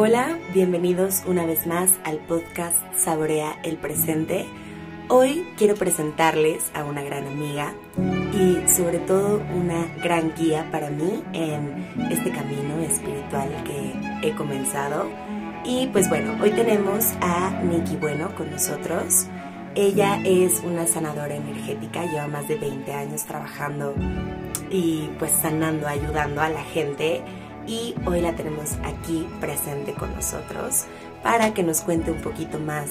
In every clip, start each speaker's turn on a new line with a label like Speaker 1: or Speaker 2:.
Speaker 1: Hola, bienvenidos una vez más al podcast Saborea el Presente. Hoy quiero presentarles a una gran amiga y sobre todo una gran guía para mí en este camino espiritual que he comenzado. Y pues bueno, hoy tenemos a Nikki Bueno con nosotros. Ella es una sanadora energética, lleva más de 20 años trabajando y pues sanando, ayudando a la gente y hoy la tenemos aquí presente con nosotros para que nos cuente un poquito más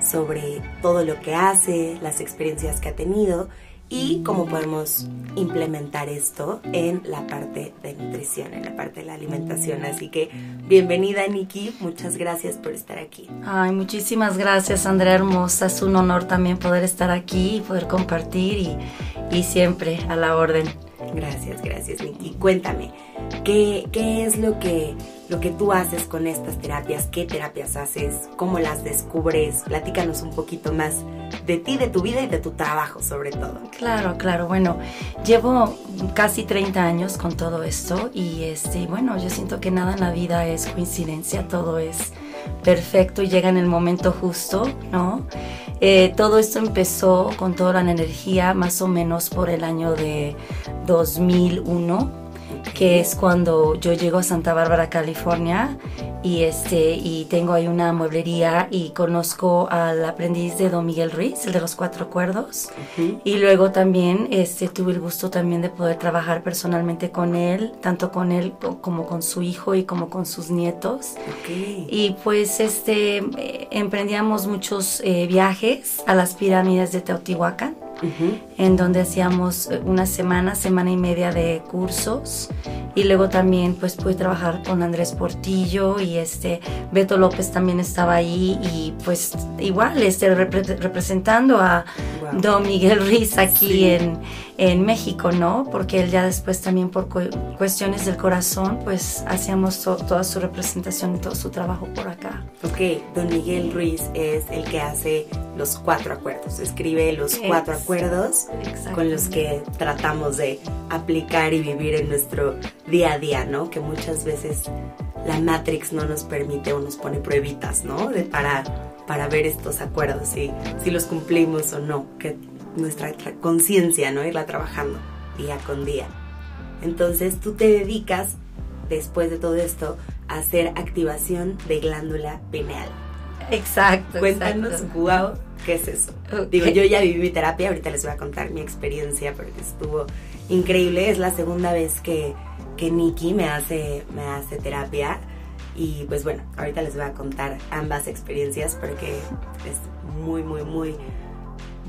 Speaker 1: sobre todo lo que hace, las experiencias que ha tenido y cómo podemos implementar esto en la parte de nutrición, en la parte de la alimentación. Así que bienvenida Nikki, muchas gracias por estar aquí.
Speaker 2: Ay, muchísimas gracias Andrea Hermosa, es un honor también poder estar aquí y poder compartir y, y siempre a la orden.
Speaker 1: Gracias, gracias Nikki. Cuéntame, ¿qué, qué es lo que, lo que tú haces con estas terapias? ¿Qué terapias haces? ¿Cómo las descubres? Platícanos un poquito más de ti, de tu vida y de tu trabajo sobre todo.
Speaker 2: Claro, claro. Bueno, llevo casi 30 años con todo esto y este, bueno, yo siento que nada en la vida es coincidencia, todo es perfecto y llega en el momento justo, ¿no? Eh, todo esto empezó con toda la energía más o menos por el año de 2001, que es cuando yo llego a Santa Bárbara, California, y este y tengo ahí una mueblería y conozco al aprendiz de Don Miguel Ruiz, el de los cuatro cuerdos, y luego también este tuve el gusto también de poder trabajar personalmente con él, tanto con él como con su hijo y como con sus nietos. Y pues este eh, emprendíamos muchos eh, viajes a las pirámides de Teotihuacán en donde hacíamos eh, una semana, semana y media de cursos. Y luego también pues pude trabajar con Andrés Portillo y este Beto López también estaba ahí y pues igual este representando a Don Miguel Ruiz aquí en, en México, ¿no? Porque él ya después también por cuestiones del corazón pues hacíamos toda su representación y todo su trabajo por acá.
Speaker 1: Ok, Don Miguel Ruiz es el que hace los cuatro acuerdos, escribe los cuatro acuerdos con los que tratamos de aplicar y vivir en nuestro día a día, ¿no? Que muchas veces la Matrix no nos permite o nos pone pruebitas, ¿no? De para, para ver estos acuerdos, si, si los cumplimos o no, que nuestra conciencia, ¿no? Irla trabajando día con día. Entonces tú te dedicas, después de todo esto, a hacer activación de glándula pineal.
Speaker 2: Exacto.
Speaker 1: Cuéntanos, wow, ¿qué es eso? Digo, yo ya viví mi terapia, ahorita les voy a contar mi experiencia porque estuvo increíble. Es la segunda vez que, que Nikki me hace, me hace terapia. Y pues bueno, ahorita les voy a contar ambas experiencias porque es muy, muy, muy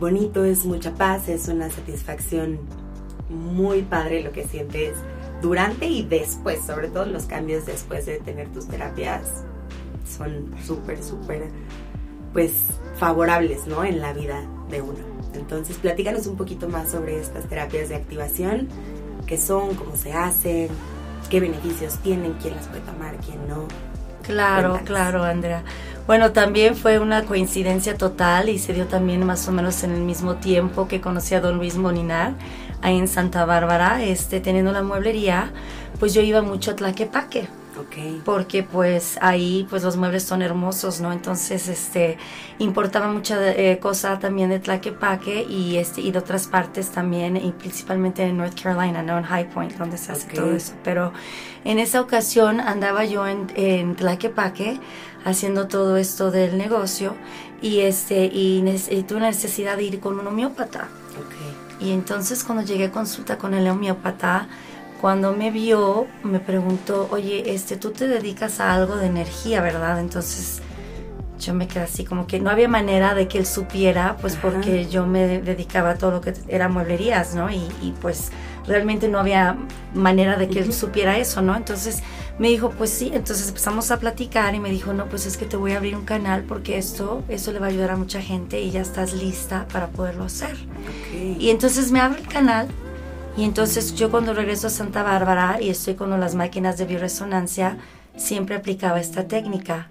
Speaker 1: bonito, es mucha paz, es una satisfacción muy padre lo que sientes durante y después, sobre todo los cambios después de tener tus terapias son súper, súper, pues, favorables, ¿no? En la vida de uno. Entonces, platícanos un poquito más sobre estas terapias de activación, qué son, cómo se hacen, qué beneficios tienen, quién las puede tomar, quién no.
Speaker 2: Claro, claro, Andrea. Bueno, también fue una coincidencia total y se dio también más o menos en el mismo tiempo que conocí a don Luis Molinar ahí en Santa Bárbara, este, teniendo la mueblería, pues yo iba mucho a Tlaquepaque porque pues ahí pues los muebles son hermosos, ¿no? Entonces este importaba mucha eh, cosa también de Tlaquepaque y este y de otras partes también y principalmente en North Carolina, ¿no? En High Point donde se hace todo eso. Pero en esa ocasión andaba yo en, en Tlaquepaque haciendo todo esto del negocio y este y, y tuve la necesidad de ir con un homeópata. Y entonces cuando llegué a consulta con el homeópata cuando me vio, me preguntó, oye, este, tú te dedicas a algo de energía, ¿verdad? Entonces yo me quedé así, como que no había manera de que él supiera, pues porque yo me dedicaba a todo lo que era mueblerías, ¿no? Y, pues realmente no había manera de que él supiera eso, ¿no? Entonces me dijo, pues sí, entonces empezamos a platicar y me dijo, no, pues es que te voy a abrir un canal porque esto, eso le va a ayudar a mucha gente y ya estás lista para poderlo hacer. Y entonces me abre el canal y entonces yo cuando regreso a Santa Bárbara y estoy con las máquinas de bioresonancia, siempre aplicaba esta técnica.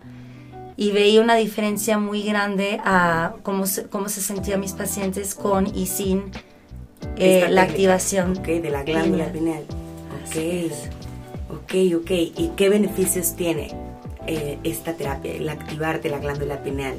Speaker 2: Y veía una diferencia muy grande a cómo se, cómo se sentían mis pacientes con y sin eh, la activación.
Speaker 1: de la glándula pineal. Ok, ok, ok. ¿Y qué beneficios tiene eh, esta terapia, el activarte la glándula pineal?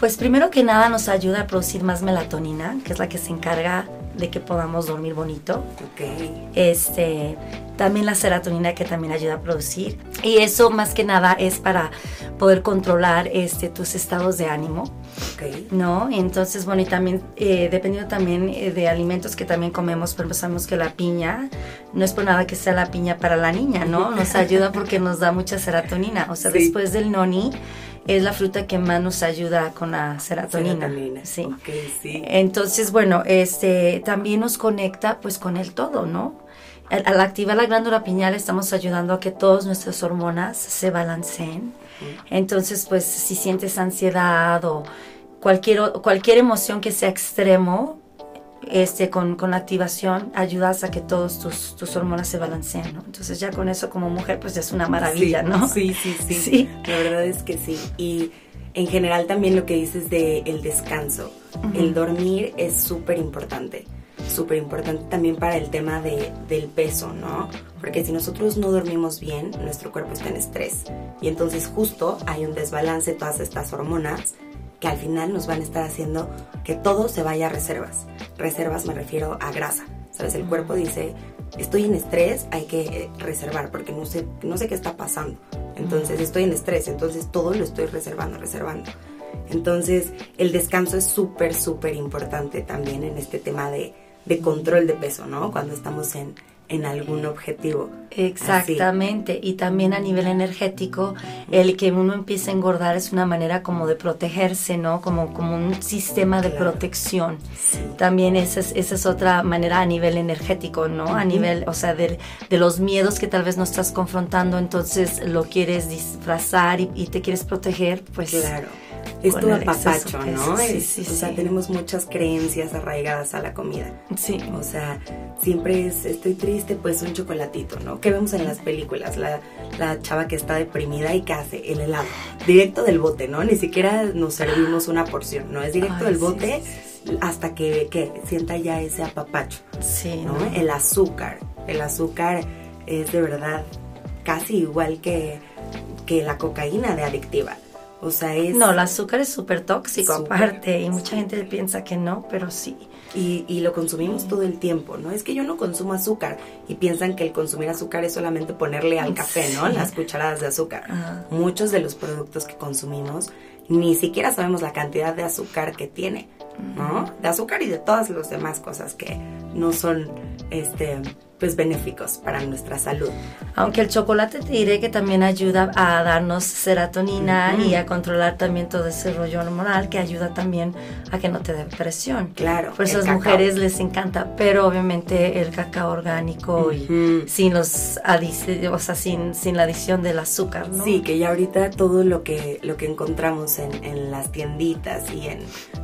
Speaker 2: Pues primero que nada nos ayuda a producir más melatonina, que es la que se encarga de que podamos dormir bonito.
Speaker 1: Okay.
Speaker 2: Este, también la serotonina que también ayuda a producir. Y eso más que nada es para poder controlar este, tus estados de ánimo.
Speaker 1: Okay.
Speaker 2: ¿No? Entonces, bueno, y también eh, dependiendo también eh, de alimentos que también comemos, pero sabemos que la piña, no es por nada que sea la piña para la niña, ¿no? Nos ayuda porque nos da mucha serotonina. O sea, después del noni, es la fruta que más nos ayuda con la serotonina. Sí.
Speaker 1: sí.
Speaker 2: Entonces, bueno, este también nos conecta pues con el todo, ¿no? Al, activar la glándula pineal estamos ayudando a que todas nuestras hormonas se balanceen. Entonces, pues si sientes ansiedad o cualquier, cualquier emoción que sea extremo, este, con, con, la activación ayudas a que todos tus, tus hormonas se balanceen, ¿no? Entonces ya con eso como mujer pues es una maravilla, ¿no?
Speaker 1: Sí, sí, sí, sí. La verdad es que sí. Y en general también lo que dices de el descanso. El dormir es súper importante. Súper importante también para el tema de, del peso, ¿no? Porque si nosotros no dormimos bien, nuestro cuerpo está en estrés. Y entonces justo hay un desbalance de todas estas hormonas que al final nos van a estar haciendo que todo se vaya a reservas. Reservas me refiero a grasa. ¿Sabes? El cuerpo dice, estoy en estrés, hay que eh, reservar porque no sé, no sé qué está pasando. Entonces estoy en estrés, entonces todo lo estoy reservando, reservando. Entonces el descanso es súper, súper importante también en este tema de, de control de peso, ¿no? Cuando estamos en, en algún objetivo.
Speaker 2: Exactamente, y también a nivel energético, el que uno empiece a engordar es una manera como de protegerse, ¿no? Como, como un sistema de protección. También esa es, esa es otra manera a nivel energético, ¿no? A nivel, o sea, de, de, los miedos que tal vez no estás confrontando, entonces lo quieres disfrazar y, y te quieres proteger, pues...
Speaker 1: Claro es tu apapacho, ¿no? Sí, sí, o sea, tenemos muchas creencias arraigadas a la comida.
Speaker 2: Sí.
Speaker 1: O sea, siempre es, estoy triste, pues un chocolatito, ¿no? ¿Qué vemos en las películas? La, la chava que está deprimida y que hace el helado. Directo del bote, ¿no? Ni siquiera nos servimos una porción, ¿no? Es directo del bote hasta que, que, sienta ya ese apapacho.
Speaker 2: Sí.
Speaker 1: ¿no? El azúcar. El azúcar es de verdad casi igual que, que la cocaína de adictiva. O sea, es...
Speaker 2: No, el azúcar es súper tóxico aparte y mucha gente piensa que no, pero sí.
Speaker 1: Y, y, lo consumimos todo el tiempo, ¿no? Es que yo no consumo azúcar y piensan que el consumir azúcar es solamente ponerle al café, ¿no? Las cucharadas de azúcar. Muchos de los productos que consumimos ni siquiera sabemos la cantidad de azúcar que tiene, ¿no? De azúcar y de todas las demás cosas que no son, este, pues benéficos para nuestra salud.
Speaker 2: Aunque el chocolate te diré que también ayuda a darnos serotonina y a controlar también todo ese rollo hormonal que ayuda también a que no te dé depresión.
Speaker 1: Claro.
Speaker 2: Por eso a las mujeres les encanta, pero obviamente el cacao orgánico y sin los o sea, sin, sin la adición del azúcar, ¿no?
Speaker 1: Sí, que ya ahorita todo lo que, lo que encontramos en, en las tienditas y en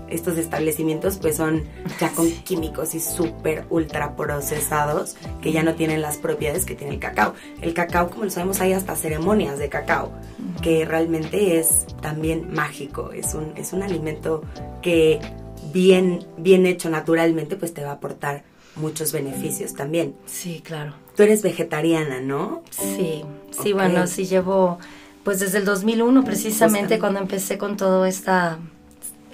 Speaker 1: estos establecimientos pues son ya con químicos y súper ultra procesados que ya no tienen las propiedades que tiene el cacao. El cacao, como lo sabemos, hay hasta ceremonias de cacao, que realmente es también mágico, es un, es un alimento que bien, bien hecho naturalmente pues te va a aportar muchos beneficios también.
Speaker 2: Sí, claro.
Speaker 1: Tú eres vegetariana, ¿no?
Speaker 2: Sí, sí, bueno, sí llevo pues desde el 2001 precisamente cuando empecé con todo esta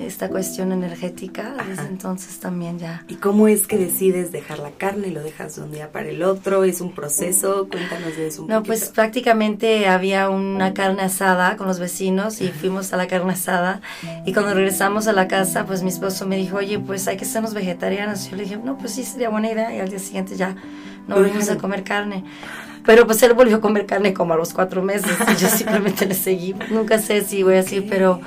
Speaker 2: esta cuestión energética, desde entonces también ya.
Speaker 1: ¿Y cómo es que decides dejar la carne? ¿Lo dejas de un día para el otro? ¿Es un proceso? Cuéntanos de eso un
Speaker 2: No, pues prácticamente había una carne asada con los vecinos y fuimos a la carne asada y cuando regresamos a la casa, pues mi esposo me dijo, oye, pues hay que sernos vegetarianos. Yo le dije, no, pues sí, sería buena idea y al día siguiente ya no volvimos a comer carne. Pero pues él volvió a comer carne como a los cuatro meses y yo simplemente le seguí. Nunca sé si voy a decir, pero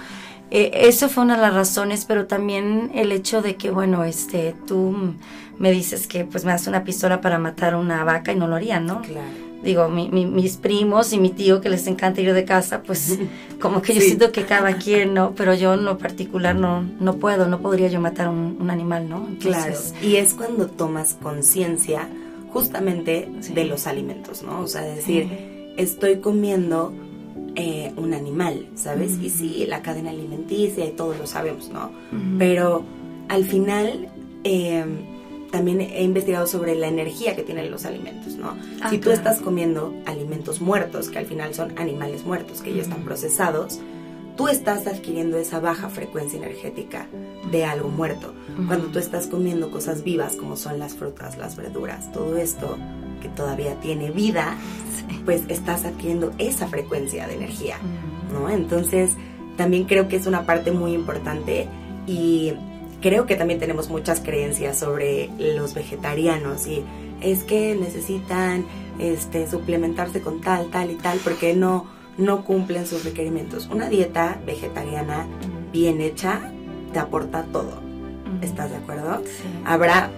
Speaker 2: eh, eso fue una de las razones, pero también el hecho de que, bueno, este, tú me dices que pues me das una pistola para matar una vaca y no lo harían, ¿no?
Speaker 1: Claro.
Speaker 2: Digo, mis primos y mi tío que les encanta ir de casa, pues como que yo siento que cada quien, ¿no? Pero yo en lo particular no, no puedo, no podría yo matar un, un animal, ¿no?
Speaker 1: claro. Y es cuando tomas conciencia justamente de los alimentos, ¿no? O sea, decir, estoy comiendo eh, un animal, ¿sabes? Y sí, la cadena alimenticia y todos lo sabemos, ¿no? Pero al final, em, también he investigado sobre la energía que tienen los alimentos, ¿no?
Speaker 2: Ah,
Speaker 1: si tú
Speaker 2: claro.
Speaker 1: estás comiendo alimentos muertos, que al final son animales muertos, que ya están procesados, tú estás adquiriendo esa baja frecuencia energética de algo muerto. Cuando tú estás comiendo cosas vivas, como son las frutas, las verduras, todo esto que todavía tiene vida, pues estás adquiriendo esa frecuencia de energía, ¿no? Entonces, también creo que es una parte muy importante y creo que también tenemos muchas creencias sobre los vegetarianos y es que necesitan este suplementarse con tal, tal y tal porque no no cumplen sus requerimientos. Una dieta vegetariana bien hecha te aporta todo. ¿Estás de acuerdo?
Speaker 2: Sí.
Speaker 1: Habrá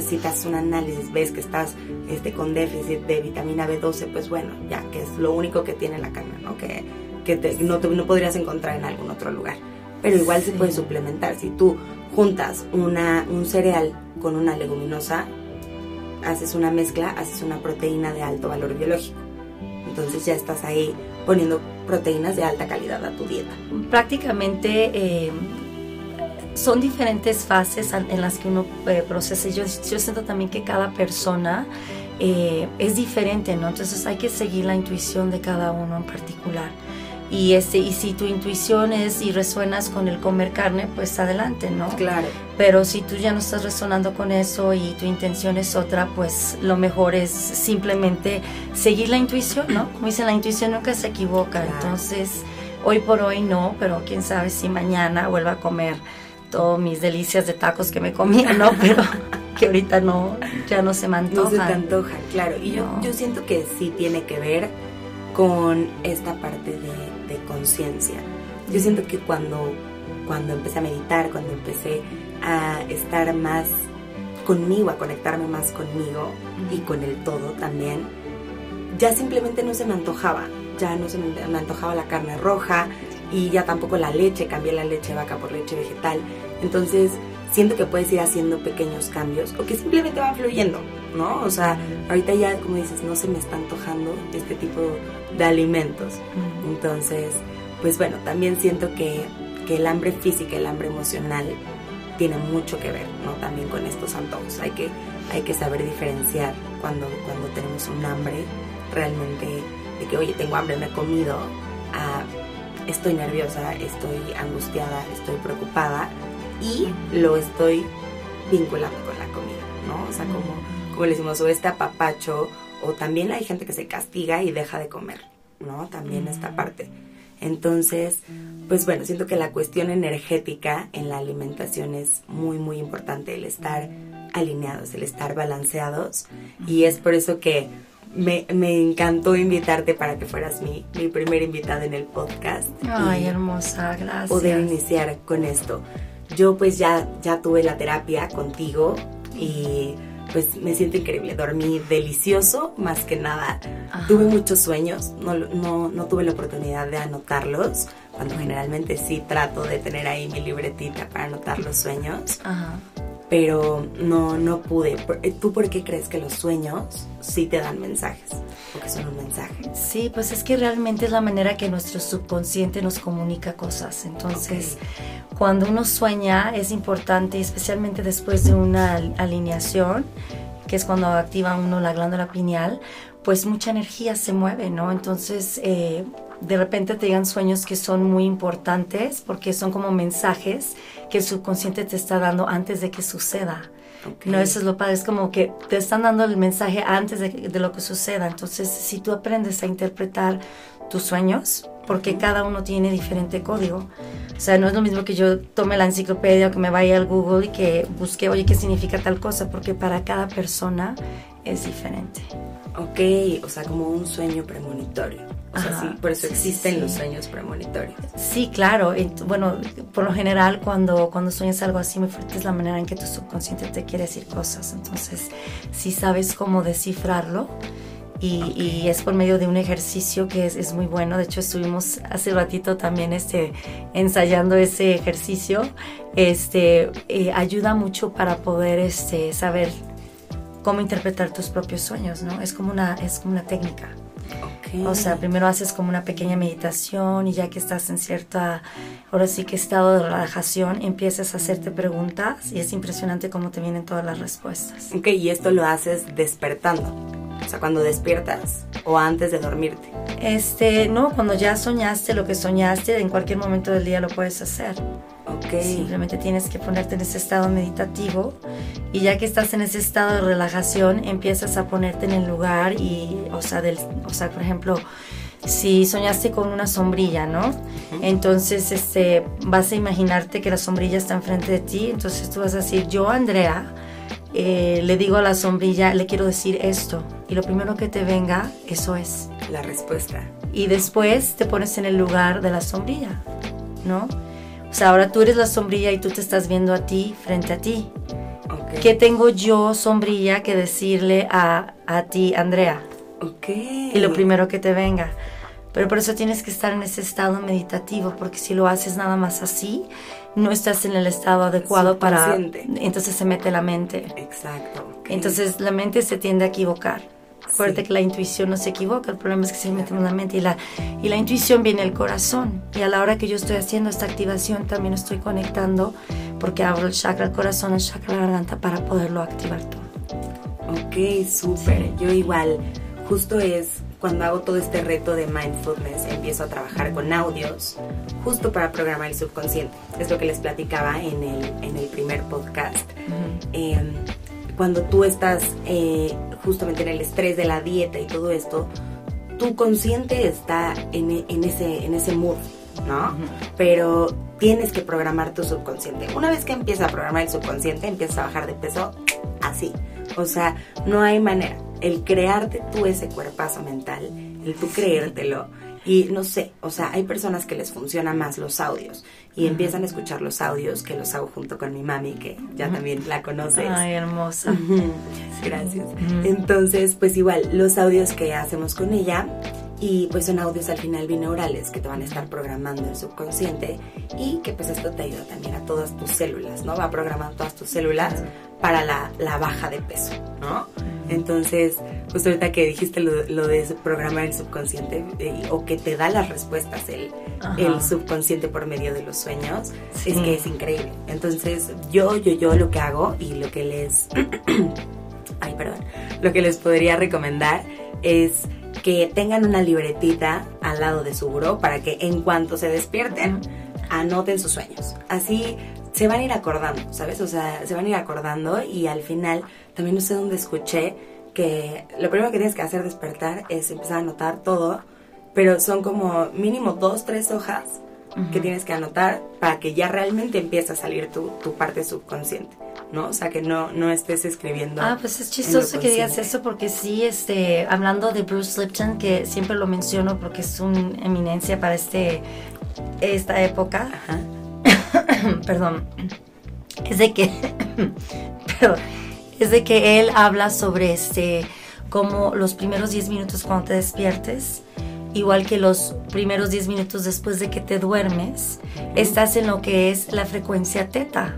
Speaker 1: si te haces un análisis, ves que estás este, con déficit de vitamina B12, pues bueno, ya que es lo único que tiene la carne, ¿no? Que, que te- no, te- no podrías encontrar en algún otro lugar. Pero igual se puede suplementar. Si tú juntas una, un cereal con una leguminosa, haces una mezcla, haces una proteína de alto valor biológico. Entonces ya estás ahí poniendo proteínas de alta calidad a tu dieta.
Speaker 2: prácticamente eh, son diferentes fases en las que uno eh, procesa. Yo, yo siento también que cada persona eh, es diferente, ¿no? Entonces hay que seguir la intuición de cada uno en particular. Y, este, y si tu intuición es y resuenas con el comer carne, pues adelante, ¿no?
Speaker 1: Claro.
Speaker 2: Pero si tú ya no estás resonando con eso y tu intención es otra, pues lo mejor es simplemente seguir la intuición, ¿no? Como dicen, la intuición nunca se equivoca.
Speaker 1: Claro.
Speaker 2: Entonces, hoy por hoy no, pero quién sabe si mañana vuelva a comer todas mis delicias de tacos que me comía, ¿no? Pero que ahorita no, ya no se me
Speaker 1: No se te antoja, claro. Y yo, yo siento que sí tiene que ver con esta parte de, de conciencia. Yo siento que cuando, cuando empecé a meditar, cuando empecé a estar más conmigo, a conectarme más conmigo y con el todo también, ya simplemente no se me antojaba. Ya no se me, antojaba la carne roja y ya tampoco la leche, cambié la leche vaca por leche vegetal. Entonces, siento que puedes ir haciendo pequeños cambios o que simplemente van fluyendo, ¿no? O sea, ahorita ya, como dices, no se me está antojando este tipo de alimentos. Entonces, pues bueno, también siento que, que el hambre física, el hambre emocional tiene mucho que ver, ¿no? También con estos antojos. Hay que, hay que saber diferenciar cuando, cuando tenemos un hambre realmente de que, oye, tengo hambre, me he comido, a estoy nerviosa, estoy angustiada, estoy preocupada y lo estoy vinculando con la comida, ¿no? O sea, como, como le decimos, o este apapacho, o también hay gente que se castiga y deja de comer, ¿no? También esta parte. Entonces, pues bueno, siento que la cuestión energética en la alimentación es muy, muy importante, el estar alineados, el estar balanceados. Y es por eso que me, me encantó invitarte para que fueras mi, mi primera invitada en el podcast.
Speaker 2: Ay,
Speaker 1: Y
Speaker 2: hermosa, gracias.
Speaker 1: poder iniciar con esto. Yo pues ya, ya tuve la terapia contigo y pues me siento increíble. Dormí delicioso, más que nada.
Speaker 2: Ajá.
Speaker 1: Tuve muchos sueños, no, no, no tuve la oportunidad de anotarlos, cuando generalmente sí trato de tener ahí mi libretita para anotar los sueños,
Speaker 2: Ajá.
Speaker 1: Pero no, no pude. Por- ¿Tú por qué crees que los sueños sí te dan mensajes? O que son un mensaje.
Speaker 2: Sí, pues es que realmente es la manera que nuestro subconsciente nos comunica cosas. Entonces, cuando uno sueña es importante, especialmente después de una al- alineación, que es cuando activa uno la glándula pineal, pues mucha energía se mueve, ¿no? Entonces, eh, de repente te llegan sueños que son muy importantes porque son como mensajes que el subconsciente te está dando antes de que suceda.
Speaker 1: Ok.
Speaker 2: No, eso es lo padre, es como que te están dando el mensaje antes de, de lo que suceda. Entonces, si tú aprendes a interpretar tus sueños, porque cada uno tiene diferente código. O sea, no es lo mismo que yo tome la enciclopedia o que me vaya al Google y que busque, oye, ¿qué significa tal cosa? Porque para cada persona es diferente.
Speaker 1: Ok, o sea, como un sueño premonitorio. O sea, sí, por eso existen
Speaker 2: sí.
Speaker 1: los sueños premonitorios.
Speaker 2: Sí, claro. Bueno, por lo general cuando, cuando sueñas algo así muy fuerte es la manera en que tu subconsciente te quiere decir cosas. Entonces, si sabes cómo descifrarlo y, y es por medio de un ejercicio que es, es muy bueno. De hecho, estuvimos hace ratito también este, ensayando ese ejercicio. Este, eh, ayuda mucho para poder este, saber cómo interpretar tus propios sueños, ¿no? Es como una, es como una técnica.
Speaker 1: Ok.
Speaker 2: O sea, primero haces como una pequeña meditación y ya que estás en cierta, ahora sí que estado de relajación, empiezas a hacerte preguntas y es impresionante cómo te vienen todas las respuestas.
Speaker 1: Ok, y esto lo haces despertando. O sea, cuando despiertas o antes de dormirte.
Speaker 2: Este, no, cuando ya soñaste lo que soñaste, en cualquier momento del día lo puedes hacer.
Speaker 1: Ok.
Speaker 2: Simplemente tienes que ponerte en ese estado meditativo y ya que estás en ese estado de relajación, empiezas a ponerte en el lugar y, o sea, del, o sea, por ejemplo, si soñaste con una sombrilla, ¿no? Entonces, este, vas a imaginarte que la sombrilla está enfrente de ti, entonces tú vas a decir, yo, Andrea, eh, le digo a la sombrilla, le quiero decir esto, y lo primero que te venga, eso es.
Speaker 1: La respuesta.
Speaker 2: Y después te pones en el lugar de la sombrilla, ¿no? O sea, ahora tú eres la sombrilla y tú te estás viendo a ti frente a ti. ¿Qué tengo yo, sombrilla, que decirle a, a ti, Andrea?
Speaker 1: Ok.
Speaker 2: Y lo primero que te venga. Pero por eso tienes que estar en ese estado meditativo, porque si lo haces nada más así, no estás en el estado adecuado para... Entonces se mete la mente.
Speaker 1: Exacto.
Speaker 2: Entonces la mente se tiende a equivocar. Acuérdate que la intuición no se equivoca, el problema es que se mete en la mente y la, y la intuición viene del corazón. Y a la hora que yo estoy haciendo esta activación también estoy conectando porque abro el chakra del corazón, el chakra de la garganta para poderlo activar todo.
Speaker 1: Ok, súper. Yo igual, justo es cuando hago todo este reto de mindfulness, empiezo a trabajar con audios, justo para programar el subconsciente. Es lo que les platicaba en el, en el primer podcast. Em, cuando tú estás eh, justamente en el estrés de la dieta y todo esto, tu consciente está en, ese, en ese mood, ¿no? Pero tienes que programar tu subconsciente. Una vez que empiezas a programar el subconsciente, empiezas a bajar de peso así. O sea, no hay manera. El crearte tú ese cuerpazo mental, el tú creértelo. Y no sé, o sea, hay personas que les funcionan más los audios y empiezan a escuchar los audios que los hago junto con mi mami, que ya también la conoces.
Speaker 2: Ay, hermosa.
Speaker 1: Gracias. Entonces, pues igual, los audios que hacemos con ella y pues son audios al final binaurales que te van a estar programando el subconsciente y que pues esto te ayuda también a todas tus células, ¿no? Va programando todas tus células para la, la baja de peso, ¿no? Entonces, justo ahorita que dijiste lo, lo de programar el subconsciente eh, o que te da las respuestas el, el, subconsciente por medio de los sueños, es que es increíble. Entonces, yo, yo, yo lo que hago y lo que les... ay, perdón. Lo que les podría recomendar es que tengan una libretita al lado de su buró para que en cuanto se despierten, anoten sus sueños. Así se van a ir acordando, ¿sabes? O sea, se van a ir acordando y al final, también no sé dónde escuché que lo primero que tienes que hacer despertar es empezar a anotar todo, pero son como mínimo dos, tres hojas que tienes que anotar para que ya realmente empiece a salir tu, tu parte subconsciente. ¿no? O sea, que no, no estés escribiendo.
Speaker 2: Ah, pues es chistoso que digas eso porque sí, este, hablando de Bruce Lipton, que siempre lo menciono porque es una eminencia para este, esta época. Ajá. perdón, es de que, es de que él habla sobre este, como los primeros 10 minutos cuando te despiertes, igual que los primeros 10 minutos después de que te duermes, estás en lo que es la frecuencia teta.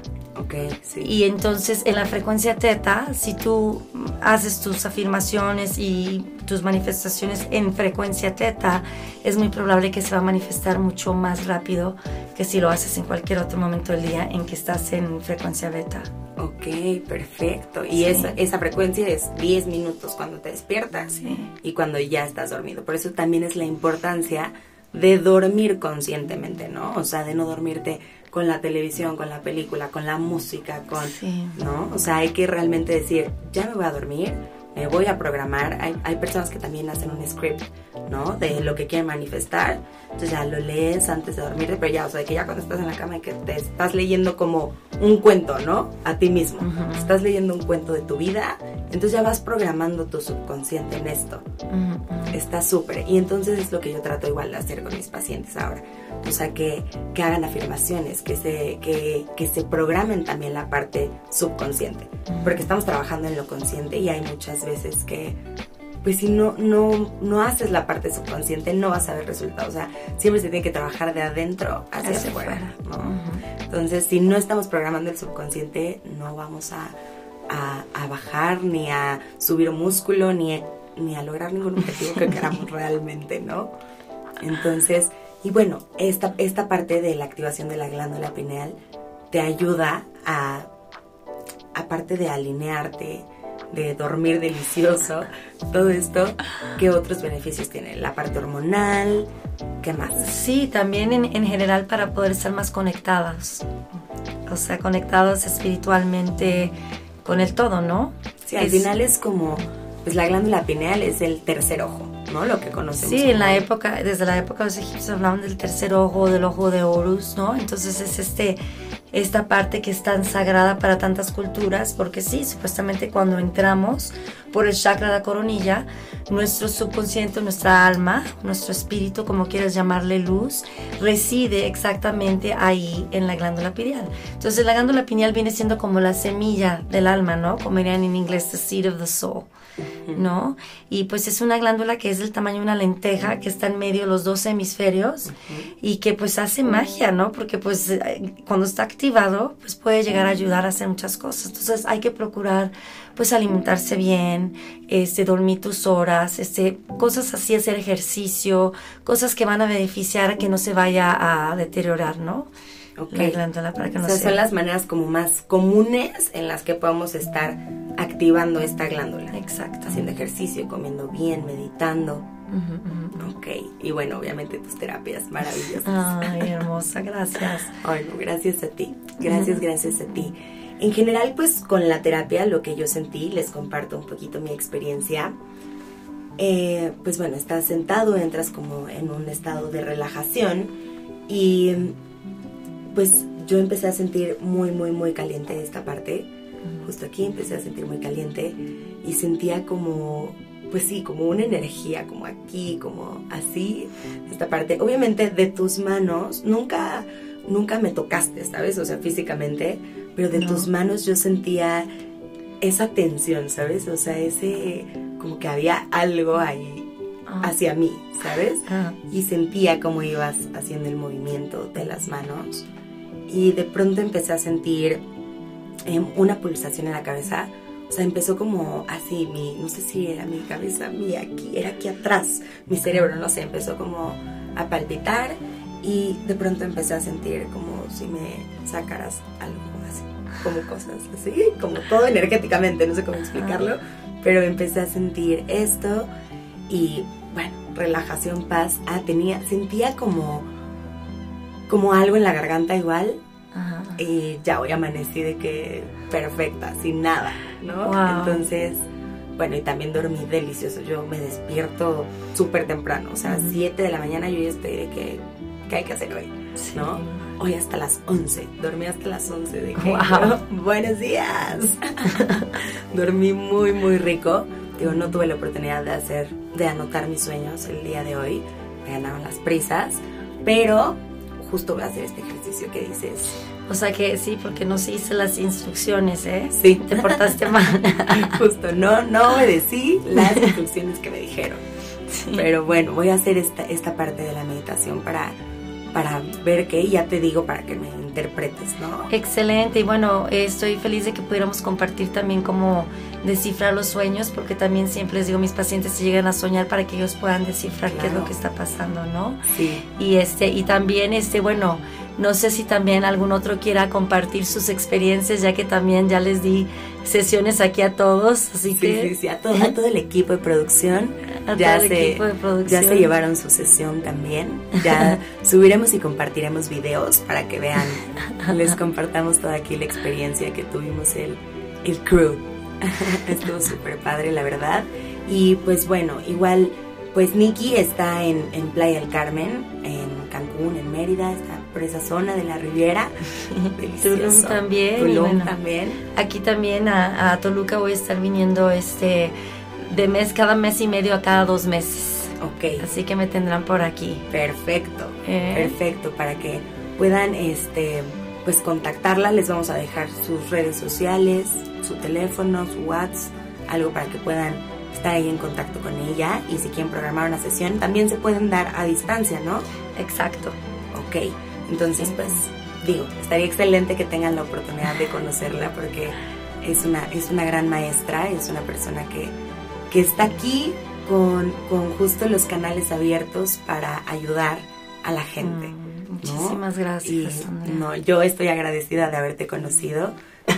Speaker 1: Okay, sí.
Speaker 2: Y entonces en la frecuencia teta, si tú haces tus afirmaciones y tus manifestaciones en frecuencia teta, es muy probable que se va a manifestar mucho más rápido que si lo haces en cualquier otro momento del día en que estás en frecuencia beta.
Speaker 1: Ok, perfecto. Y esa, esa, frecuencia es 10 minutos cuando te despiertas y cuando ya estás dormido. Por eso también es la importancia de dormir conscientemente, ¿no? O sea, de no dormirte con la televisión, con la película, con la música, con, ¿no? O sea, hay que realmente decir, ya me voy a dormir, me voy a programar. Hay, hay personas que también hacen un script, ¿no? De lo que quieren manifestar. Entonces ya lo lees antes de dormir, pero ya, o sea, que ya cuando estás en la cama y que te estás leyendo como un cuento, ¿no? A ti mismo. Estás leyendo un cuento de tu vida, entonces ya vas programando tu subconsciente en esto. Está súper. Y entonces es lo que yo trato igual de hacer con mis pacientes ahora. O sea, que, que hagan afirmaciones, que se, que, que se programen también la parte subconsciente. Porque estamos trabajando en lo consciente y hay muchas veces que pues si no, no, no haces la parte subconsciente, no vas a ver resultados. O sea, siempre se tiene que trabajar de adentro hacia, afuera. Entonces, si no estamos programando el subconsciente, no vamos a, a, bajar, ni a subir músculo, ni, ni a lograr ningún objetivo que queramos realmente, ¿no? Entonces, y bueno, esta, esta parte de la activación de la glándula pineal te ayuda a, aparte de alinearte, de dormir delicioso, todo esto, ¿qué otros beneficios tiene? La parte hormonal, ¿qué más?
Speaker 2: Sí, también en, en general para poder estar más conectados, o sea, conectados espiritualmente con el todo, ¿no?
Speaker 1: Sí, al final es como, pues la glándula pineal es el tercer ojo, ¿no? Lo que conocemos.
Speaker 2: Sí, en la época, desde la época de los egipcios hablaban del tercer ojo, del ojo de Horus, ¿no? Entonces es este esta parte que es tan sagrada para tantas culturas, porque sí, supuestamente cuando entramos por el chakra de la coronilla, nuestro subconsciente, nuestra alma, nuestro espíritu, como quieras llamarle luz, reside exactamente ahí en la glándula pineal. Entonces la glándula pineal viene siendo como la semilla del alma, ¿no? Como dirían en inglés, the seed of the soul. ¿No? Y pues es una glándula que es del tamaño de una lenteja, que está en medio de los dos hemisferios y que pues hace magia, ¿no? Porque pues eh, cuando está activado, pues puede llegar a ayudar a hacer muchas cosas. Entonces hay que procurar pues alimentarse bien, este, dormir tus horas, este, cosas así, hacer ejercicio, cosas que van a beneficiar a que no se vaya a deteriorar, ¿no?
Speaker 1: Okay. La para que no o sea, son las maneras como más comunes en las que podemos estar activando esta glándula.
Speaker 2: Exacto.
Speaker 1: Haciendo ejercicio, comiendo bien, meditando. Ok, y bueno, obviamente tus terapias maravillosas.
Speaker 2: Ay, hermosa, gracias.
Speaker 1: Ay, no, gracias a ti. Gracias, gracias a ti. En general, pues con la terapia, lo que yo sentí, les comparto un poquito mi experiencia. Eh, pues bueno, estás sentado, entras como en un estado de relajación y pues yo empecé a sentir muy, muy, muy caliente esta parte. Justo aquí empecé a sentir muy caliente y sentía como, pues sí, como una energía, como aquí, como así, esta parte. Obviamente de tus manos, nunca, nunca me tocaste, ¿sabes? O sea, físicamente, pero de tus manos yo sentía esa tensión, ¿sabes? O sea, ese, como que había algo ahí ah. hacia mí, ¿sabes? Ah. Y sentía como ibas haciendo el movimiento de las manos y de pronto empecé a sentir em, una pulsación en la cabeza. O sea, empezó como así, mi, no sé si era mi cabeza, mi aquí, era aquí atrás, mi cerebro, no sé, empezó como a palpitar y de pronto empecé a sentir como si me sacaras algo así, como cosas así, como todo energéticamente, no sé cómo explicarlo, pero empecé a sentir esto y bueno, relajación, paz, ah, tenía, sentía como como algo en la garganta igual. Y ya hoy amanecí de que perfecta, sin nada, ¿no? Entonces, bueno, y también dormí delicioso. Yo me despierto súper temprano, o sea, 7 de la mañana yo ya estoy de que, ¿qué hay que hacer hoy? ¿No? Hoy hasta las 11, dormí hasta las 11 de que, buenos días. dormí muy, muy rico. Digo, no tuve la oportunidad de hacer, de anotar mis sueños el día de hoy. Me ganaron las prisas, pero justo voy a hacer este ejercicio que dices.
Speaker 2: O sea que sí, porque no se hice las instrucciones, ¿eh?
Speaker 1: Sí.
Speaker 2: Te portaste mal.
Speaker 1: justo, no, no obedecí las instrucciones que me dijeron. Pero bueno, voy a hacer esta, esta parte de la meditación para, para ver qué, ya te digo, para que me interpretes, ¿no?
Speaker 2: Excelente, y bueno, estoy feliz de que pudiéramos compartir también cómo descifrar los sueños, porque también siempre les digo a mis pacientes si llegan a soñar para que ellos puedan descifrar qué es lo que está pasando, ¿no?
Speaker 1: Sí.
Speaker 2: Y este, y también este, bueno, no sé si también algún otro quiera compartir sus experiencias, ya que también ya les di sesiones aquí a todos, así que...
Speaker 1: Sí, sí, a todo, a todo el equipo de producción. ya se, Ya se llevaron su sesión también. Ya subiremos y compartiremos videos para que vean, les compartamos toda aquí la experiencia que tuvimos el, el crew. Estuvo súper padre, la verdad. Y pues bueno, igual, pues Nikki está en, en Playa del Carmen, en Cancún, en Mérida, está por esa zona de la Riviera.
Speaker 2: Tulum también.
Speaker 1: Tulum también.
Speaker 2: Aquí también a, Toluca voy a estar viniendo este de mes, cada mes y medio a cada dos meses.
Speaker 1: Ok.
Speaker 2: Así que me tendrán por aquí.
Speaker 1: Perfecto, eh. perfecto, para que puedan este pues contactarla, les vamos a dejar sus redes sociales, su teléfono, su WhatsApp, algo para que puedan estar ahí en contacto con ella y si quieren programar una sesión también se pueden dar a distancia, ¿no?
Speaker 2: Exacto.
Speaker 1: Ok, entonces pues digo, estaría excelente que tengan la oportunidad de conocerla porque es una, es una gran maestra, es una persona que, que está aquí con, con justo los canales abiertos para ayudar a la gente.
Speaker 2: Mm, muchísimas gracias.
Speaker 1: no, yo estoy agradecida de haberte conocido.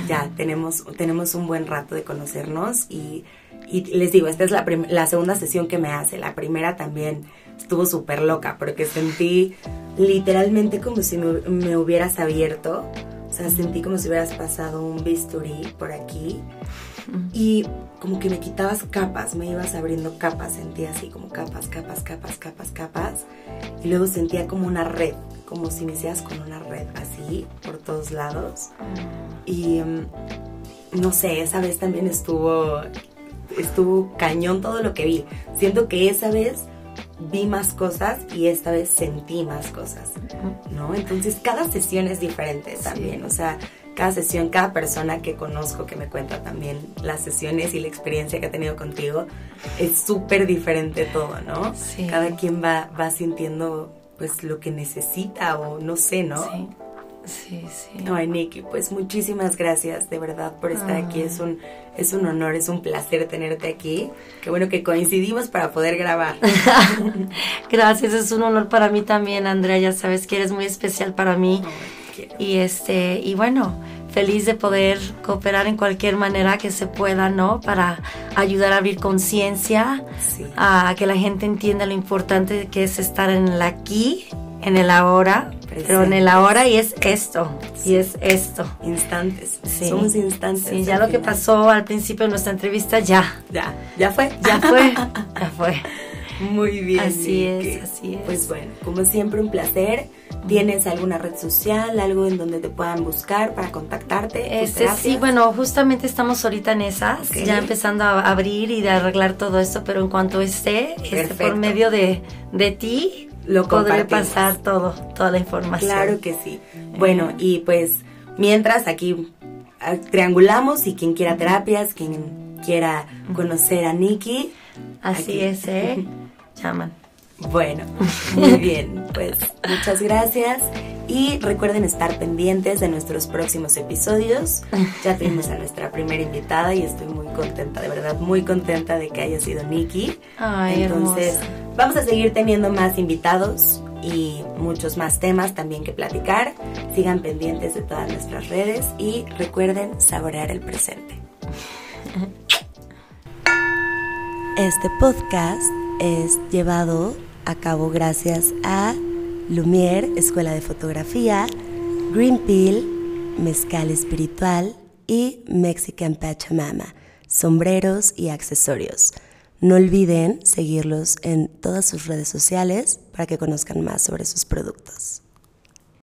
Speaker 1: Ya tenemos, tenemos un buen rato de conocernos y, y les digo, esta es la, la segunda sesión que me hace. La primera también estuvo súper loca porque sentí literalmente como si me, me, hubieras abierto. O sea, sentí como si hubieras pasado un bisturí por aquí y como que me quitabas capas, me ibas abriendo capas, sentía así como capas, capas, capas, capas, capas. Y luego sentía como una red, como si me hicieras con una red así por todos lados. Y mm, no sé, esa vez también estuvo, estuvo cañón todo lo que vi. Siento que esa vez vi más cosas y esta vez sentí más cosas, ¿no? Entonces cada sesión es diferente también, o sea, cada sesión, cada persona que conozco que me cuenta también las sesiones y la experiencia que ha tenido contigo, es súper diferente todo, ¿no? Sí. Cada quien va, va sintiendo pues lo que necesita o no sé, ¿no?
Speaker 2: Sí. Sí, sí.
Speaker 1: Ay, Nikki, pues muchísimas gracias de verdad por estar aquí. Es un, es un honor, es un placer tenerte aquí. Qué bueno que coincidimos para poder grabar.
Speaker 2: gracias, es un honor para mí también, Andrea. Ya sabes que eres muy especial para mí. y este, y bueno, feliz de poder cooperar en cualquier manera que se pueda, ¿no? Para ayudar a abrir conciencia, a que la gente entienda lo importante que es estar en el aquí, en el ahora, pero en el ahora y es esto, y es esto.
Speaker 1: Instantes. Somos instantes.
Speaker 2: Sí, ya lo que pasó al principio de nuestra entrevista, ya.
Speaker 1: Ya, ya fue.
Speaker 2: Ya fue, ya fue.
Speaker 1: Muy bien.
Speaker 2: Así es, así es.
Speaker 1: Pues bueno, como siempre un placer. ¿Tienes alguna red social, algo en donde te puedan buscar para contactarte?
Speaker 2: Este, sí, bueno, justamente estamos ahorita en esas, ya empezando a abrir y de arreglar todo esto, pero en cuanto esté, este, por medio de, de ti, lo podré pasar todo, toda la información.
Speaker 1: Claro que sí. Bueno, y pues mientras aquí ah, triangulamos y quien quiera terapias, quien quiera conocer a Nikki.
Speaker 2: Así es, ¿eh? Llaman.
Speaker 1: Bueno, muy bien, pues muchas gracias y recuerden estar pendientes de nuestros próximos episodios. Ya tuvimos a nuestra primera invitada y estoy muy contenta, de verdad, muy contenta de que haya sido Nikki.
Speaker 2: Ay,
Speaker 1: Entonces, vamos a seguir teniendo más invitados y muchos más temas también que platicar. Sigan pendientes de todas nuestras redes y recuerden saborear el presente. Este podcast es llevado a cabo gracias a Lumière, Escuela de Fotografía, Green Peel, Mezcal Espiritual y Mexican Pachamama, sombreros y accesorios. No olviden seguirlos en todas sus redes sociales para que conozcan más sobre sus productos.